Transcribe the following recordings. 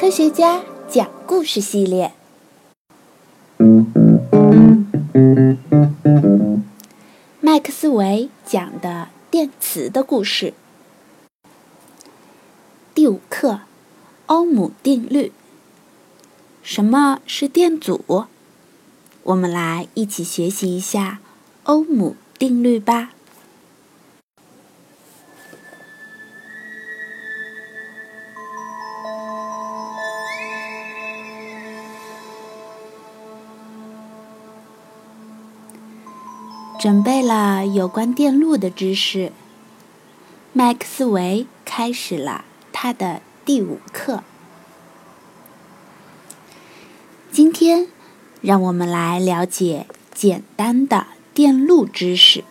科学家讲故事系列，麦克斯韦讲的电磁的故事。第五课，欧姆定律。什么是电阻？我们来一起学习一下欧姆定律吧。准备了有关电路的知识，麦克斯韦开始了他的第五课。今天，让我们来了解简单的电路知识。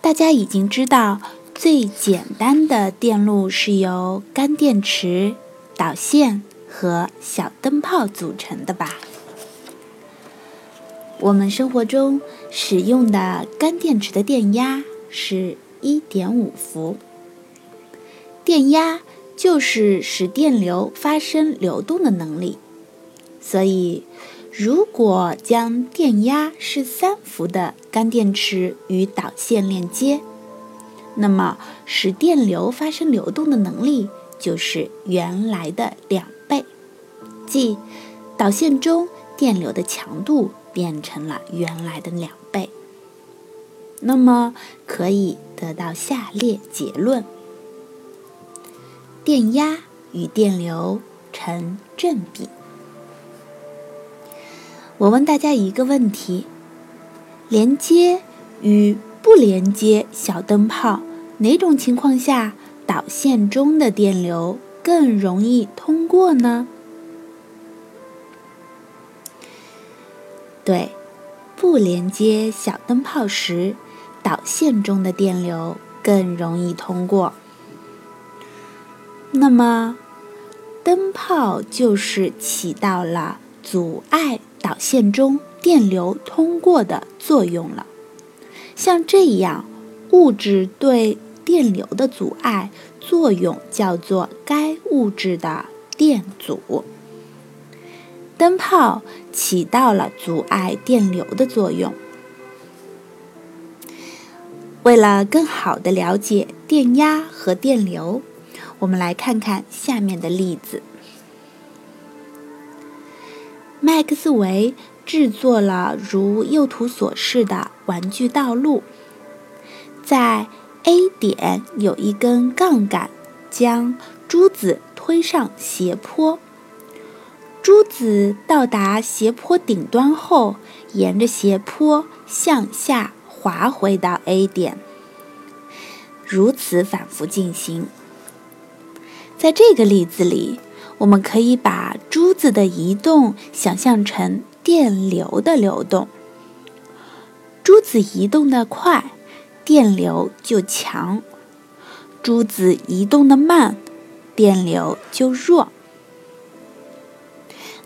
大家已经知道，最简单的电路是由干电池、导线和小灯泡组成的吧？我们生活中使用的干电池的电压是1.5伏，电压就是使电流发生流动的能力。所以，如果将电压是3伏的干电池与导线连接，那么使电流发生流动的能力就是原来的两倍，即导线中电流的强度。变成了原来的两倍，那么可以得到下列结论：电压与电流成正比。我问大家一个问题：连接与不连接小灯泡，哪种情况下导线中的电流更容易通过呢？对，不连接小灯泡时，导线中的电流更容易通过。那么，灯泡就是起到了阻碍导线中电流通过的作用了。像这样，物质对电流的阻碍作用叫做该物质的电阻。灯泡起到了阻碍电流的作用。为了更好的了解电压和电流，我们来看看下面的例子。麦克斯韦制作了如右图所示的玩具道路，在 A 点有一根杠杆，将珠子推上斜坡。珠子到达斜坡顶端后，沿着斜坡向下滑回到 A 点，如此反复进行。在这个例子里，我们可以把珠子的移动想象成电流的流动。珠子移动的快，电流就强；珠子移动的慢，电流就弱。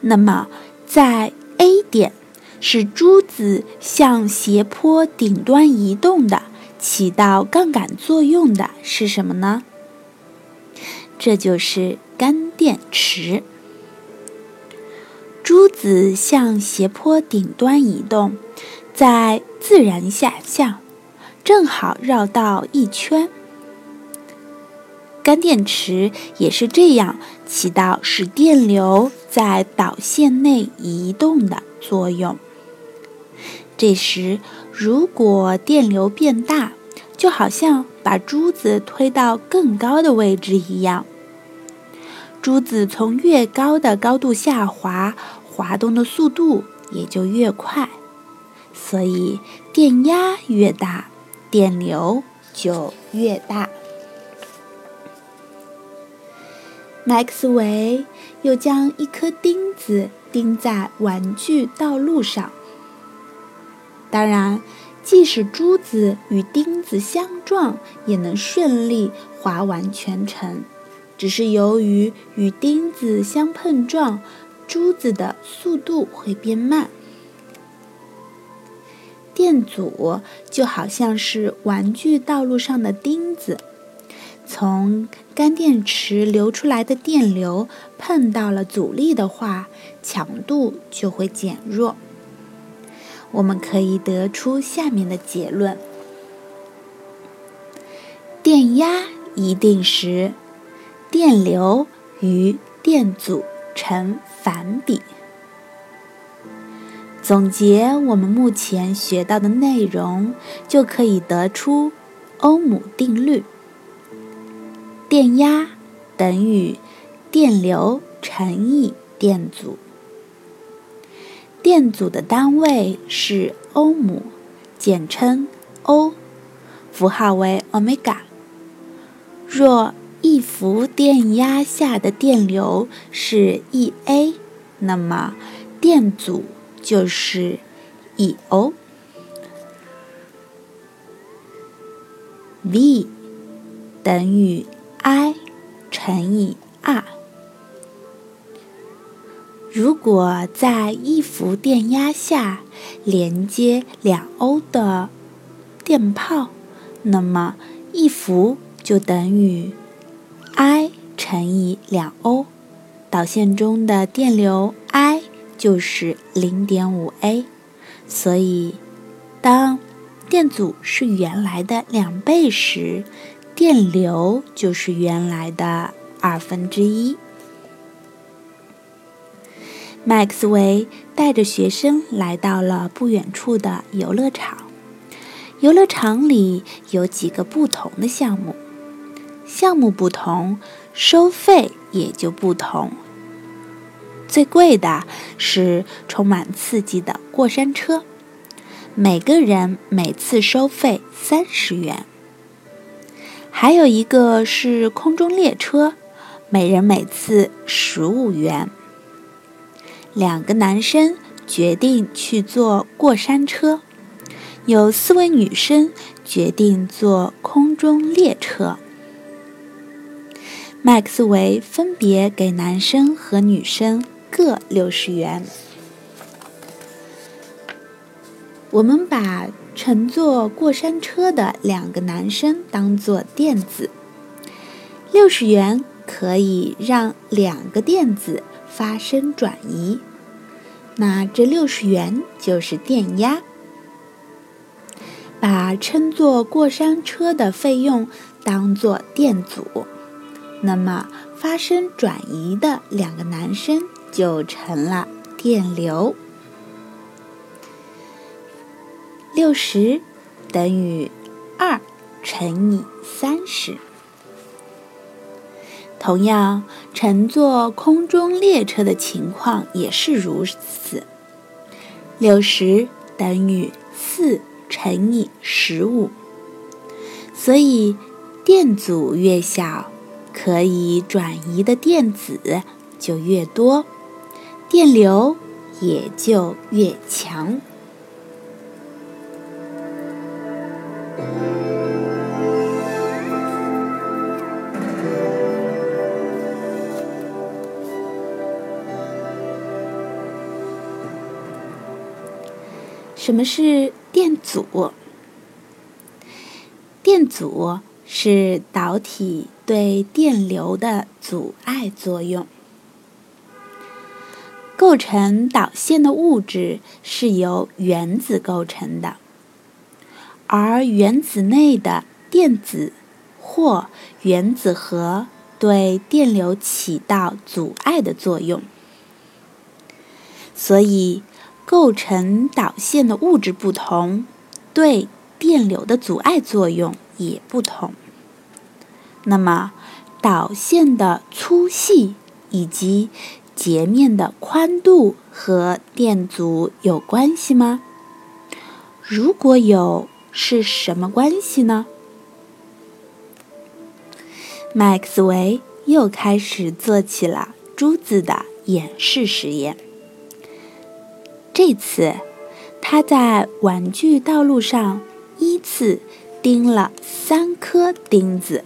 那么，在 A 点使珠子向斜坡顶端移动的、起到杠杆作用的是什么呢？这就是干电池。珠子向斜坡顶端移动，在自然下降，正好绕到一圈。干电池也是这样起到使电流在导线内移动的作用。这时，如果电流变大，就好像把珠子推到更高的位置一样，珠子从越高的高度下滑，滑动的速度也就越快。所以，电压越大，电流就越大。麦克斯韦又将一颗钉子钉在玩具道路上。当然，即使珠子与钉子相撞，也能顺利滑完全程。只是由于与钉子相碰撞，珠子的速度会变慢。电阻就好像是玩具道路上的钉子。从干电池流出来的电流碰到了阻力的话，强度就会减弱。我们可以得出下面的结论：电压一定时，电流与电阻成反比。总结我们目前学到的内容，就可以得出欧姆定律：电压等于电流乘以电阻。电阻的单位是欧姆，简称欧，符号为欧米伽。若一伏电压下的电流是 e a，那么电阻就是一欧。V 等于 I 乘以 R。如果在一伏电压下连接两欧的电泡，那么一伏就等于 I 乘以两欧，导线中的电流 I 就是零点五 A。所以，当电阻是原来的两倍时，电流就是原来的二分之一。麦克斯韦带着学生来到了不远处的游乐场。游乐场里有几个不同的项目，项目不同，收费也就不同。最贵的是充满刺激的过山车，每个人每次收费三十元。还有一个是空中列车，每人每次十五元。两个男生决定去坐过山车，有四位女生决定坐空中列车。麦克斯韦分别给男生和女生各六十元。我们把乘坐过山车的两个男生当做电子，六十元可以让两个电子发生转移。那这六十元就是电压。把乘坐过山车的费用当做电阻，那么发生转移的两个男生就成了电流。六十等于二乘以三十。同样，乘坐空中列车的情况也是如此。六十等于四乘以十五，所以电阻越小，可以转移的电子就越多，电流也就越强。什么是电阻？电阻是导体对电流的阻碍作用。构成导线的物质是由原子构成的，而原子内的电子或原子核对电流起到阻碍的作用，所以。构成导线的物质不同，对电流的阻碍作用也不同。那么，导线的粗细以及截面的宽度和电阻有关系吗？如果有，是什么关系呢？麦克斯韦又开始做起了珠子的演示实验。这次，他在玩具道路上依次钉了三颗钉子，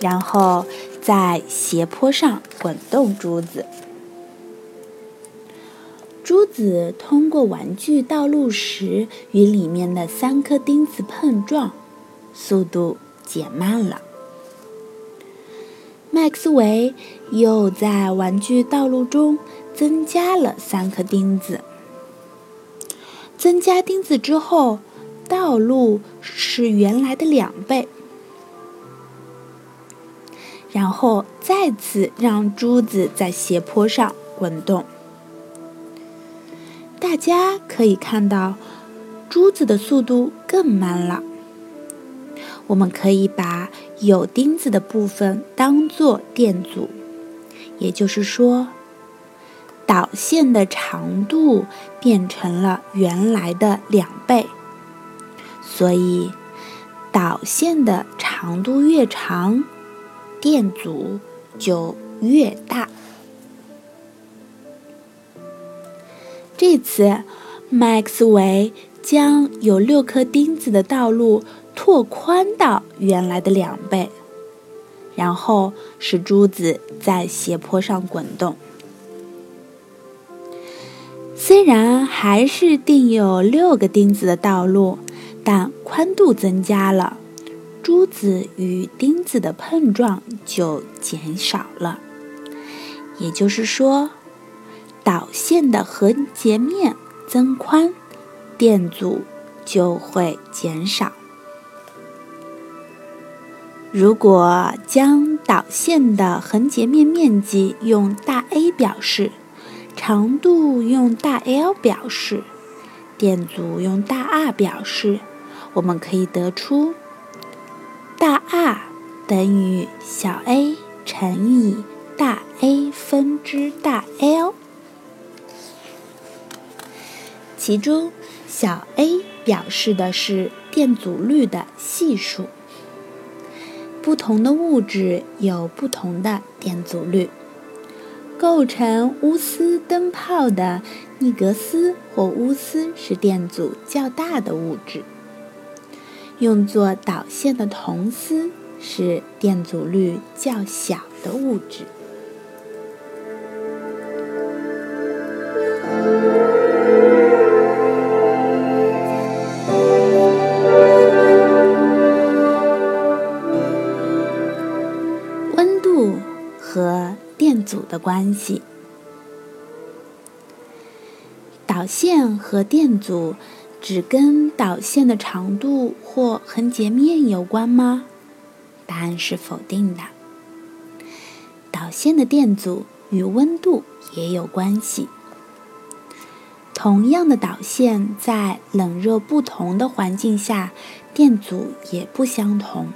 然后在斜坡上滚动珠子。珠子通过玩具道路时与里面的三颗钉子碰撞，速度减慢了。麦克斯韦又在玩具道路中增加了三颗钉子。增加钉子之后，道路是原来的两倍。然后再次让珠子在斜坡上滚动。大家可以看到，珠子的速度更慢了。我们可以把有钉子的部分当做电阻，也就是说，导线的长度变成了原来的两倍。所以，导线的长度越长，电阻就越大。这次，麦克斯韦将有六颗钉子的道路。拓宽到原来的两倍，然后使珠子在斜坡上滚动。虽然还是定有六个钉子的道路，但宽度增加了，珠子与钉子的碰撞就减少了。也就是说，导线的横截面增宽，电阻就会减少。如果将导线的横截面面积用大 A 表示，长度用大 L 表示，电阻用大 R 表示，我们可以得出大 R 等于小 a 乘以大 A 分之大 L，其中小 a 表示的是电阻率的系数。不同的物质有不同的电阻率。构成钨丝灯泡的尼格斯或钨丝是电阻较大的物质。用作导线的铜丝是电阻率较小的物质。电阻的关系，导线和电阻只跟导线的长度或横截面有关吗？答案是否定的。导线的电阻与温度也有关系。同样的导线在冷热不同的环境下，电阻也不相同。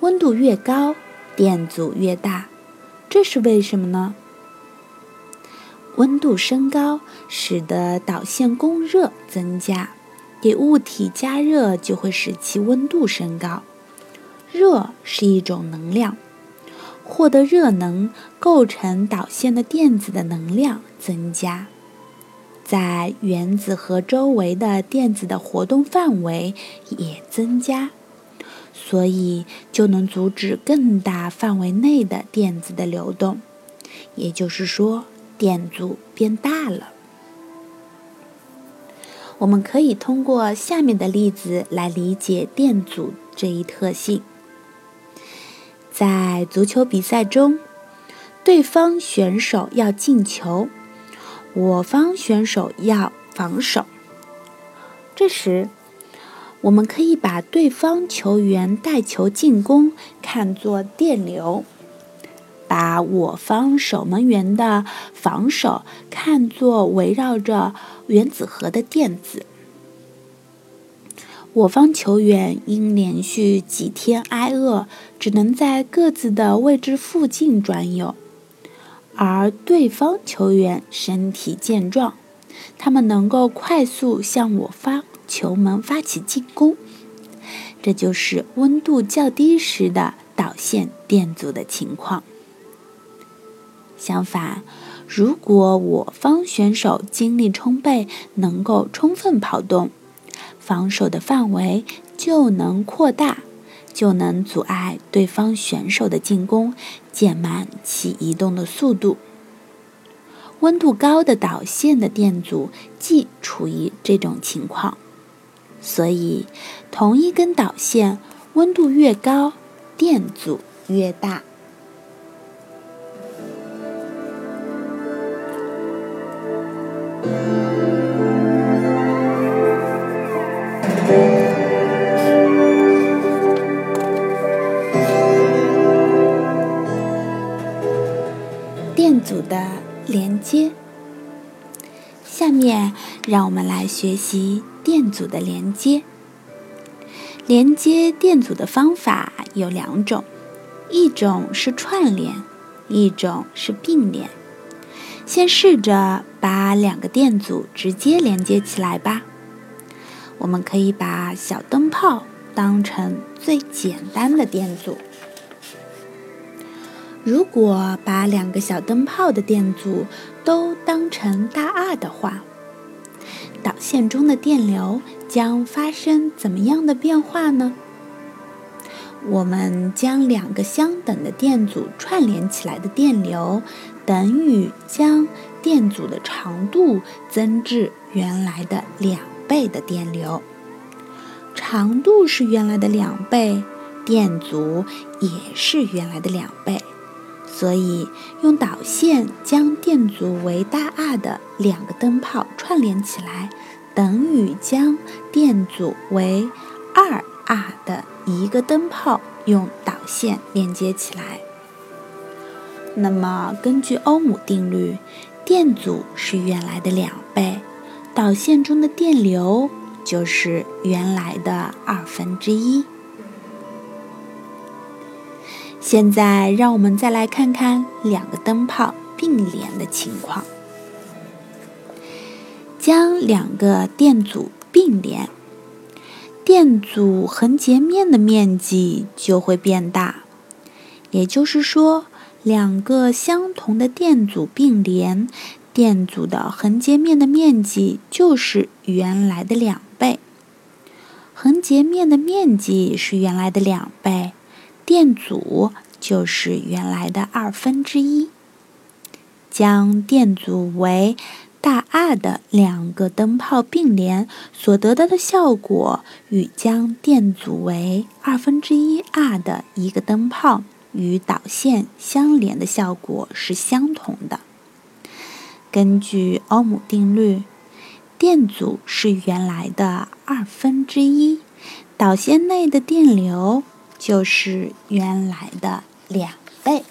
温度越高，电阻越大。这是为什么呢？温度升高使得导线供热增加，给物体加热就会使其温度升高。热是一种能量，获得热能构成导线的电子的能量增加，在原子核周围的电子的活动范围也增加。所以就能阻止更大范围内的电子的流动，也就是说，电阻变大了。我们可以通过下面的例子来理解电阻这一特性。在足球比赛中，对方选手要进球，我方选手要防守，这时。我们可以把对方球员带球进攻看作电流，把我方守门员的防守看作围绕着原子核的电子。我方球员因连续几天挨饿，只能在各自的位置附近转悠，而对方球员身体健壮，他们能够快速向我方。球门发起进攻，这就是温度较低时的导线电阻的情况。相反，如果我方选手精力充沛，能够充分跑动，防守的范围就能扩大，就能阻碍对方选手的进攻，减慢其移动的速度。温度高的导线的电阻既处于这种情况。所以同一根导线温度越高电阻越大。电阻的连接。下面让我们来学习电阻的连接。连接电阻的方法有两种，一种是串联，一种是并联。先试着把两个电阻直接连接起来吧。我们可以把小灯泡当成最简单的电阻。如果把两个小灯泡的电阻都当成大 R 的话，导线中的电流将发生怎么样的变化呢？我们将两个相等的电阻串联起来的电流，等于将电阻的长度增至原来的两倍的电流。长度是原来的两倍，电阻也是原来的两倍。所以，用导线将电阻为大 R 的两个灯泡串联起来，等于将电阻为二 R 的一个灯泡用导线连接起来。那么，根据欧姆定律，电阻是原来的两倍，导线中的电流就是原来的二分之一。现在，让我们再来看看两个灯泡并联的情况。将两个电阻并联，电阻横截面的面积就会变大。也就是说，两个相同的电阻并联，电阻的横截面的面积就是原来的两倍。横截面的面积是原来的两倍。电阻就是原来的二分之一。将电阻为大 R 的两个灯泡并联所得到的效果，与将电阻为二分之一 R 的一个灯泡与导线相连的效果是相同的。根据欧姆定律，电阻是原来的二分之一，导线内的电流。就是原来的两倍。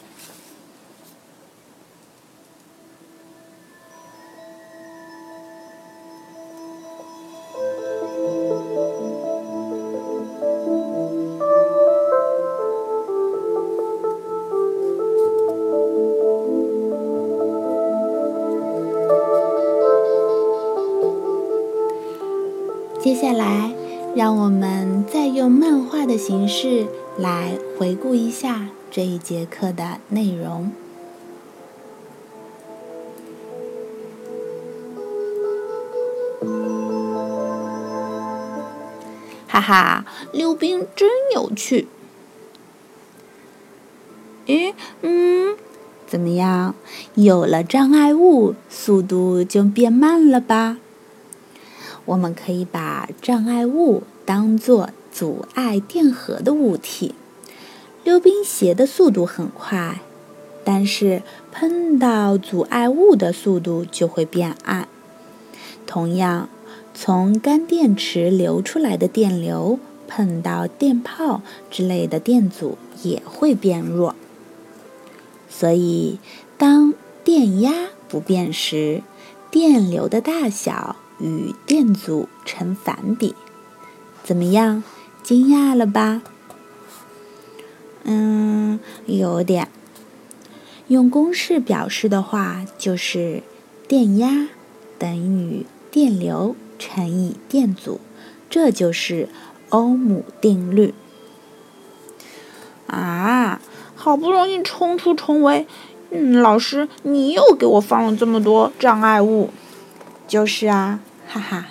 接下来。让我们再用漫画的形式来回顾一下这一节课的内容。哈哈，溜冰真有趣！咦，嗯，怎么样？有了障碍物，速度就变慢了吧？我们可以把障碍物当做阻碍电荷的物体。溜冰鞋的速度很快，但是碰到阻碍物的速度就会变暗。同样，从干电池流出来的电流碰到电泡之类的电阻也会变弱。所以，当电压不变时，电流的大小。与电阻成反比，怎么样？惊讶了吧？嗯，有点。用公式表示的话，就是电压等于电流乘以电阻，这就是欧姆定律。啊，好不容易冲出重围，嗯，老师，你又给我放了这么多障碍物。就是啊，哈哈。